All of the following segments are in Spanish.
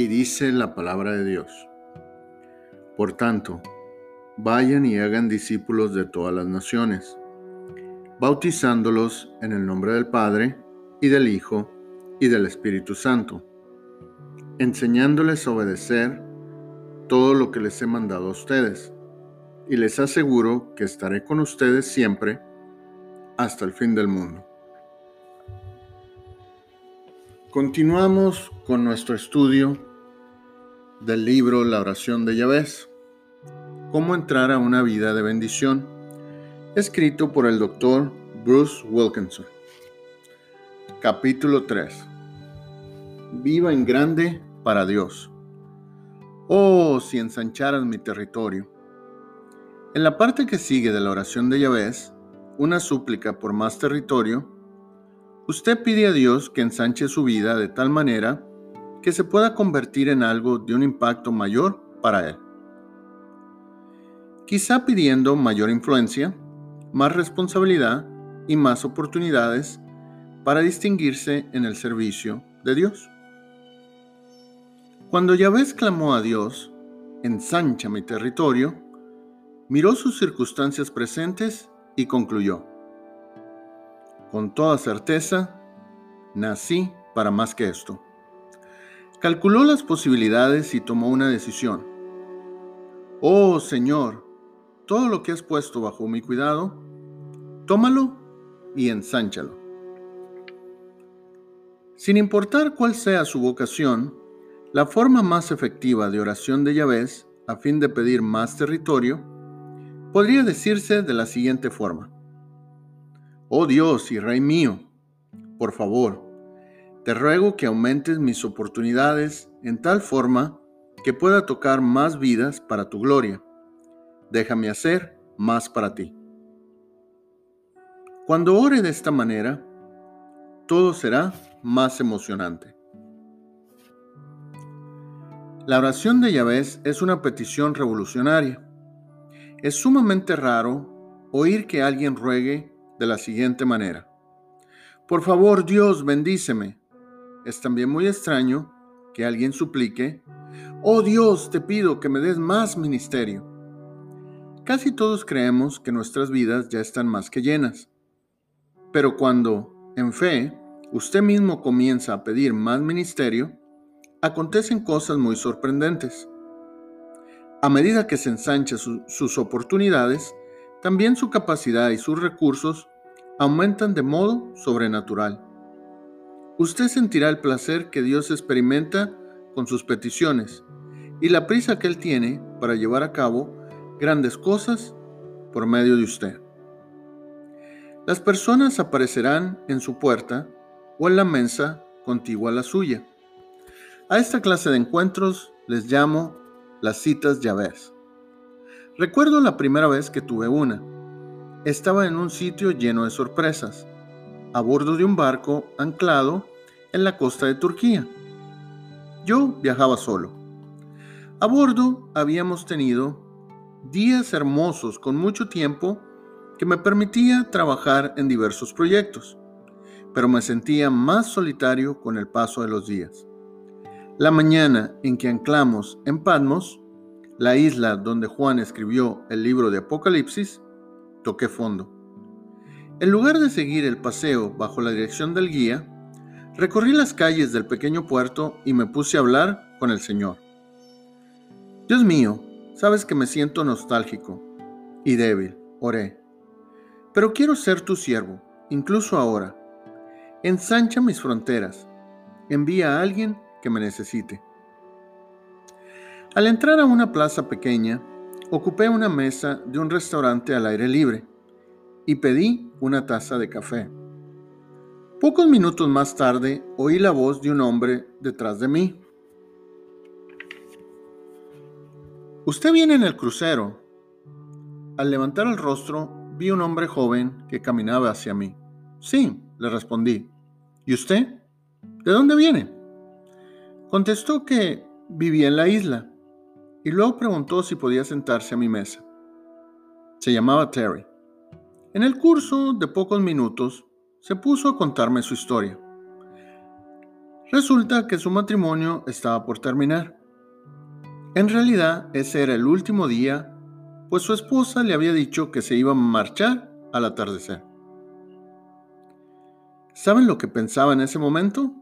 Y dice la palabra de Dios. Por tanto, vayan y hagan discípulos de todas las naciones, bautizándolos en el nombre del Padre, y del Hijo, y del Espíritu Santo, enseñándoles a obedecer todo lo que les he mandado a ustedes, y les aseguro que estaré con ustedes siempre hasta el fin del mundo. Continuamos con nuestro estudio del libro La oración de Yahvé. Cómo entrar a una vida de bendición, escrito por el doctor Bruce Wilkinson. Capítulo 3. Viva en grande para Dios. Oh, si ensancharas mi territorio. En la parte que sigue de la oración de Yahvé, una súplica por más territorio, usted pide a Dios que ensanche su vida de tal manera que se pueda convertir en algo de un impacto mayor para Él. Quizá pidiendo mayor influencia, más responsabilidad y más oportunidades para distinguirse en el servicio de Dios. Cuando Yahvé clamó a Dios, ensancha mi territorio, miró sus circunstancias presentes y concluyó, con toda certeza, nací para más que esto. Calculó las posibilidades y tomó una decisión. Oh Señor, todo lo que has puesto bajo mi cuidado, tómalo y ensánchalo. Sin importar cuál sea su vocación, la forma más efectiva de oración de Yahvé a fin de pedir más territorio podría decirse de la siguiente forma. Oh Dios y Rey mío, por favor, te ruego que aumentes mis oportunidades en tal forma que pueda tocar más vidas para tu gloria. Déjame hacer más para ti. Cuando ore de esta manera, todo será más emocionante. La oración de Yahvé es una petición revolucionaria es sumamente raro oír que alguien ruegue de la siguiente manera. Por favor, Dios, bendíceme. Es también muy extraño que alguien suplique, oh Dios, te pido que me des más ministerio. Casi todos creemos que nuestras vidas ya están más que llenas. Pero cuando, en fe, usted mismo comienza a pedir más ministerio, acontecen cosas muy sorprendentes. A medida que se ensancha sus oportunidades, también su capacidad y sus recursos aumentan de modo sobrenatural. Usted sentirá el placer que Dios experimenta con sus peticiones y la prisa que Él tiene para llevar a cabo grandes cosas por medio de usted. Las personas aparecerán en su puerta o en la mesa contigua a la suya. A esta clase de encuentros les llamo las citas ves. Recuerdo la primera vez que tuve una. Estaba en un sitio lleno de sorpresas, a bordo de un barco anclado en la costa de Turquía. Yo viajaba solo. A bordo habíamos tenido días hermosos con mucho tiempo que me permitía trabajar en diversos proyectos, pero me sentía más solitario con el paso de los días. La mañana en que anclamos en Patmos, la isla donde Juan escribió el libro de Apocalipsis, toqué fondo. En lugar de seguir el paseo bajo la dirección del guía, recorrí las calles del pequeño puerto y me puse a hablar con el Señor. Dios mío, sabes que me siento nostálgico y débil, oré. Pero quiero ser tu siervo, incluso ahora. Ensancha mis fronteras. Envía a alguien que me necesite. Al entrar a una plaza pequeña, ocupé una mesa de un restaurante al aire libre y pedí una taza de café. Pocos minutos más tarde oí la voz de un hombre detrás de mí. Usted viene en el crucero. Al levantar el rostro, vi un hombre joven que caminaba hacia mí. Sí, le respondí. ¿Y usted? ¿De dónde viene? Contestó que vivía en la isla y luego preguntó si podía sentarse a mi mesa. Se llamaba Terry. En el curso de pocos minutos se puso a contarme su historia. Resulta que su matrimonio estaba por terminar. En realidad, ese era el último día, pues su esposa le había dicho que se iba a marchar al atardecer. ¿Saben lo que pensaba en ese momento?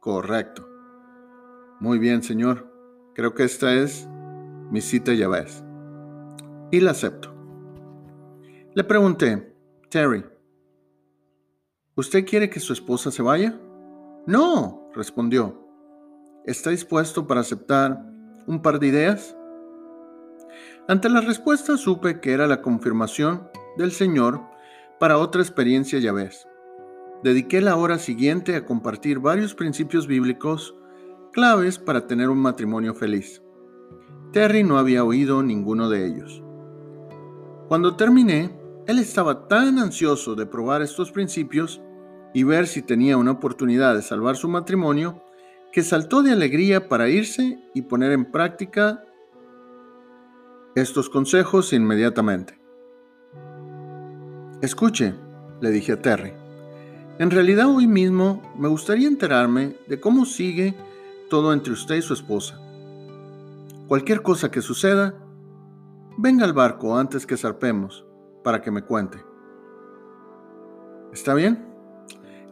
Correcto. Muy bien, señor. Creo que esta es mi cita ya ves. Y la acepto. Le pregunté, Terry, ¿usted quiere que su esposa se vaya? No, respondió. ¿Está dispuesto para aceptar un par de ideas? Ante la respuesta supe que era la confirmación del Señor para otra experiencia ya ves. Dediqué la hora siguiente a compartir varios principios bíblicos claves para tener un matrimonio feliz. Terry no había oído ninguno de ellos. Cuando terminé, él estaba tan ansioso de probar estos principios y ver si tenía una oportunidad de salvar su matrimonio, que saltó de alegría para irse y poner en práctica estos consejos inmediatamente. Escuche, le dije a Terry, en realidad hoy mismo me gustaría enterarme de cómo sigue todo entre usted y su esposa. Cualquier cosa que suceda, venga al barco antes que zarpemos para que me cuente. ¿Está bien?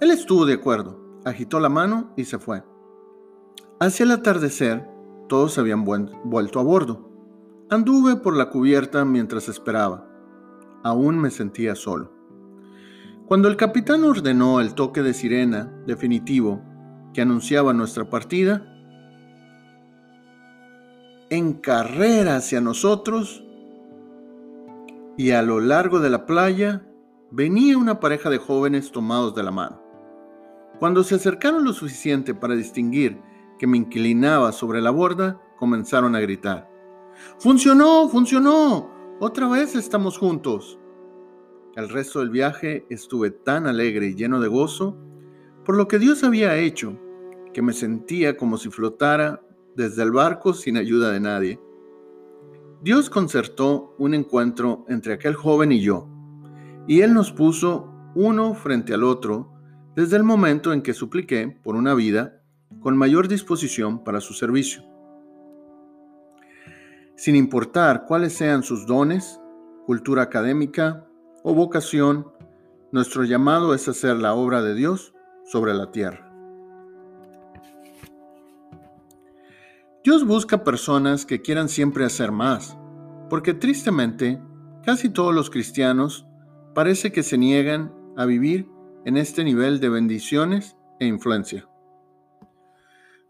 Él estuvo de acuerdo, agitó la mano y se fue. Hacia el atardecer, todos habían vuelto a bordo. Anduve por la cubierta mientras esperaba. Aún me sentía solo. Cuando el capitán ordenó el toque de sirena definitivo que anunciaba nuestra partida, en carrera hacia nosotros y a lo largo de la playa venía una pareja de jóvenes tomados de la mano. Cuando se acercaron lo suficiente para distinguir que me inclinaba sobre la borda, comenzaron a gritar. ¡Funcionó! ¡Funcionó! Otra vez estamos juntos. El resto del viaje estuve tan alegre y lleno de gozo por lo que Dios había hecho, que me sentía como si flotara desde el barco sin ayuda de nadie. Dios concertó un encuentro entre aquel joven y yo, y Él nos puso uno frente al otro desde el momento en que supliqué por una vida con mayor disposición para su servicio. Sin importar cuáles sean sus dones, cultura académica o vocación, nuestro llamado es hacer la obra de Dios sobre la tierra. Dios busca personas que quieran siempre hacer más, porque tristemente casi todos los cristianos parece que se niegan a vivir en este nivel de bendiciones e influencia.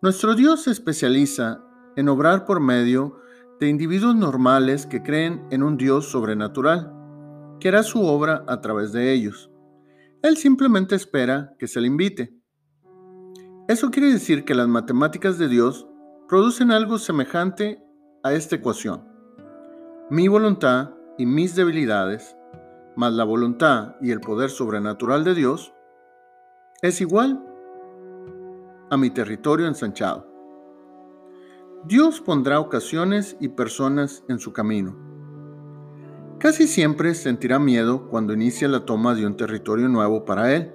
Nuestro Dios se especializa en obrar por medio de individuos normales que creen en un Dios sobrenatural, que hará su obra a través de ellos. Él simplemente espera que se le invite. Eso quiere decir que las matemáticas de Dios producen algo semejante a esta ecuación. Mi voluntad y mis debilidades, más la voluntad y el poder sobrenatural de Dios, es igual a mi territorio ensanchado. Dios pondrá ocasiones y personas en su camino. Casi siempre sentirá miedo cuando inicia la toma de un territorio nuevo para Él,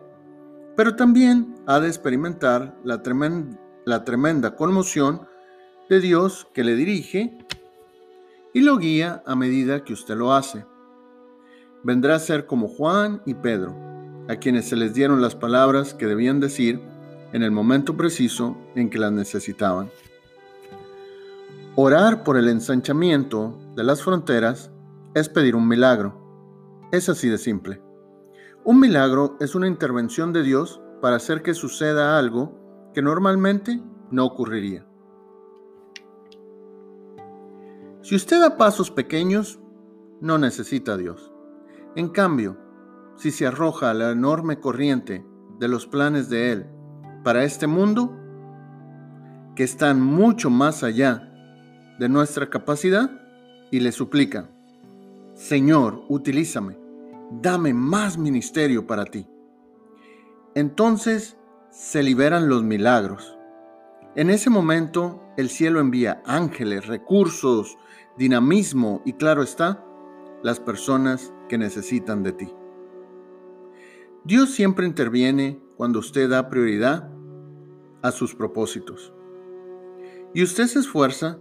pero también ha de experimentar la tremenda, la tremenda conmoción de Dios que le dirige y lo guía a medida que usted lo hace. Vendrá a ser como Juan y Pedro, a quienes se les dieron las palabras que debían decir en el momento preciso en que las necesitaban. Orar por el ensanchamiento de las fronteras es pedir un milagro. Es así de simple. Un milagro es una intervención de Dios para hacer que suceda algo que normalmente no ocurriría. Si usted da pasos pequeños, no necesita a Dios. En cambio, si se arroja a la enorme corriente de los planes de Él para este mundo, que están mucho más allá de nuestra capacidad, y le suplica, Señor, utilízame, dame más ministerio para ti. Entonces se liberan los milagros. En ese momento el cielo envía ángeles, recursos, dinamismo y claro está, las personas que necesitan de ti. Dios siempre interviene cuando usted da prioridad a sus propósitos. Y usted se esfuerza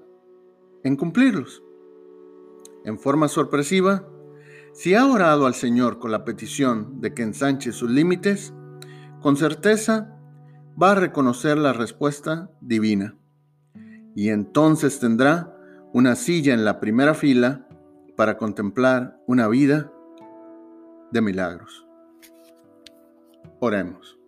en cumplirlos. En forma sorpresiva, si ha orado al Señor con la petición de que ensanche sus límites, con certeza va a reconocer la respuesta divina. Y entonces tendrá una silla en la primera fila para contemplar una vida de milagros. Oremos.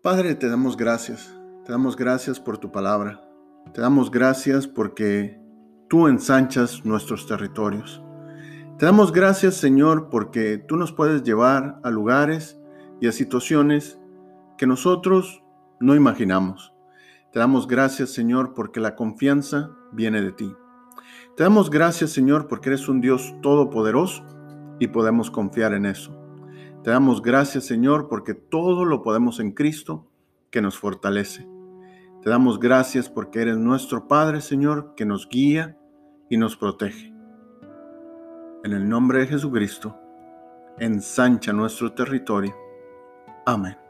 Padre, te damos gracias. Te damos gracias por tu palabra. Te damos gracias porque tú ensanchas nuestros territorios. Te damos gracias, Señor, porque tú nos puedes llevar a lugares y a situaciones que nosotros no imaginamos. Te damos gracias, Señor, porque la confianza viene de ti. Te damos gracias, Señor, porque eres un Dios todopoderoso y podemos confiar en eso. Te damos gracias, Señor, porque todo lo podemos en Cristo que nos fortalece. Te damos gracias porque eres nuestro Padre, Señor, que nos guía y nos protege. En el nombre de Jesucristo, ensancha nuestro territorio. Amén.